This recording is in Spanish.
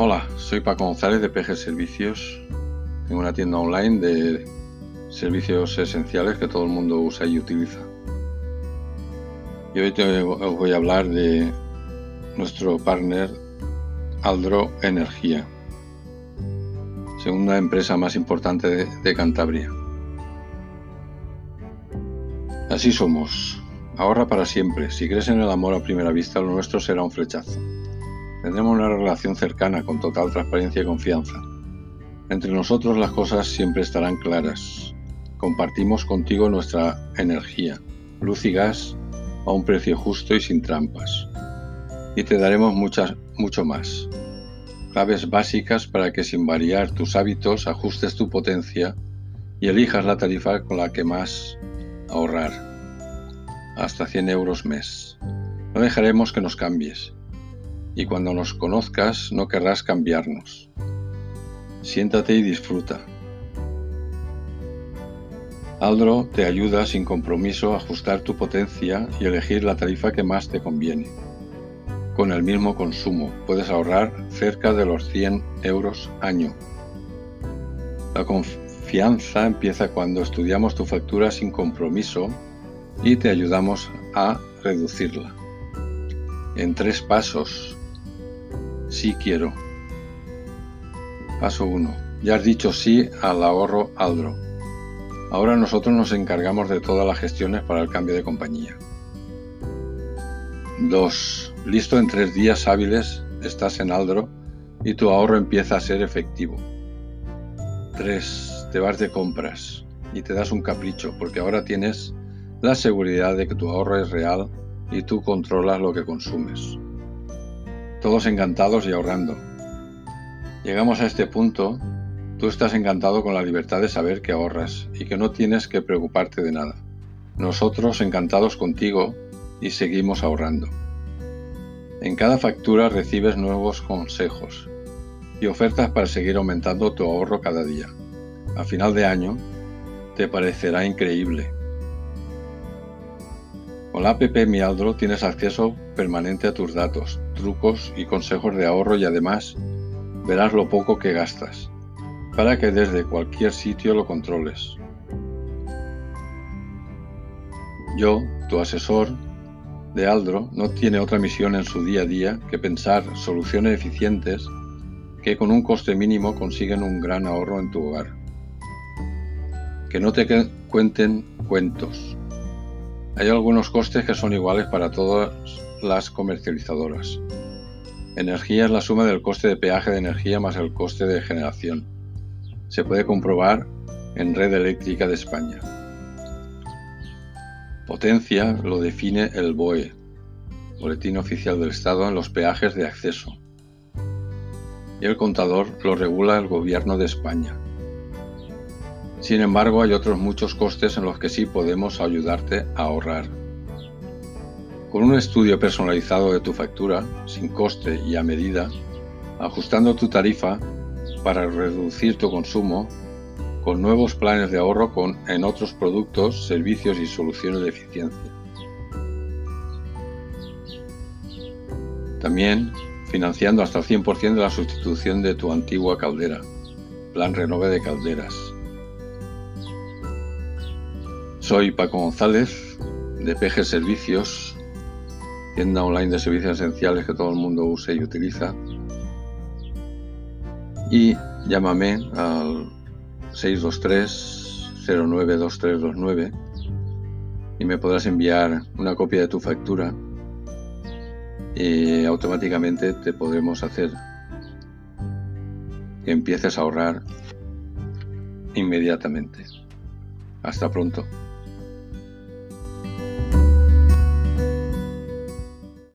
Hola, soy Paco González de PG Servicios. Tengo una tienda online de servicios esenciales que todo el mundo usa y utiliza. Y hoy te, os voy a hablar de nuestro partner Aldro Energía, segunda empresa más importante de, de Cantabria. Así somos. Ahorra para siempre. Si crees en el amor a primera vista, lo nuestro será un flechazo. Tendremos una relación cercana con total transparencia y confianza. Entre nosotros las cosas siempre estarán claras. Compartimos contigo nuestra energía, luz y gas a un precio justo y sin trampas. Y te daremos muchas, mucho más. Claves básicas para que sin variar tus hábitos ajustes tu potencia y elijas la tarifa con la que más ahorrar. Hasta 100 euros mes. No dejaremos que nos cambies y cuando nos conozcas no querrás cambiarnos. Siéntate y disfruta. Aldro te ayuda sin compromiso a ajustar tu potencia y elegir la tarifa que más te conviene. Con el mismo consumo puedes ahorrar cerca de los 100 euros año. La confianza empieza cuando estudiamos tu factura sin compromiso y te ayudamos a reducirla. En tres pasos Sí quiero. Paso 1. Ya has dicho sí al ahorro Aldro. Ahora nosotros nos encargamos de todas las gestiones para el cambio de compañía. 2. Listo en tres días hábiles, estás en Aldro y tu ahorro empieza a ser efectivo. 3. Te vas de compras y te das un capricho porque ahora tienes la seguridad de que tu ahorro es real y tú controlas lo que consumes todos encantados y ahorrando. Llegamos a este punto, tú estás encantado con la libertad de saber que ahorras y que no tienes que preocuparte de nada. Nosotros encantados contigo y seguimos ahorrando. En cada factura recibes nuevos consejos y ofertas para seguir aumentando tu ahorro cada día. A final de año te parecerá increíble con la app Mi Aldro tienes acceso permanente a tus datos, trucos y consejos de ahorro y además verás lo poco que gastas, para que desde cualquier sitio lo controles. Yo, tu asesor de Aldro, no tiene otra misión en su día a día que pensar soluciones eficientes que con un coste mínimo consiguen un gran ahorro en tu hogar. Que no te cuenten cuentos, hay algunos costes que son iguales para todas las comercializadoras. Energía es la suma del coste de peaje de energía más el coste de generación. Se puede comprobar en Red Eléctrica de España. Potencia lo define el BOE, Boletín Oficial del Estado, en los peajes de acceso. Y el contador lo regula el Gobierno de España. Sin embargo, hay otros muchos costes en los que sí podemos ayudarte a ahorrar. Con un estudio personalizado de tu factura, sin coste y a medida, ajustando tu tarifa para reducir tu consumo, con nuevos planes de ahorro en otros productos, servicios y soluciones de eficiencia. También financiando hasta el 100% de la sustitución de tu antigua caldera, Plan Renove de Calderas soy Paco González de PG Servicios, tienda online de servicios esenciales que todo el mundo usa y utiliza. Y llámame al 623 092329 y me podrás enviar una copia de tu factura y automáticamente te podremos hacer que empieces a ahorrar inmediatamente. Hasta pronto.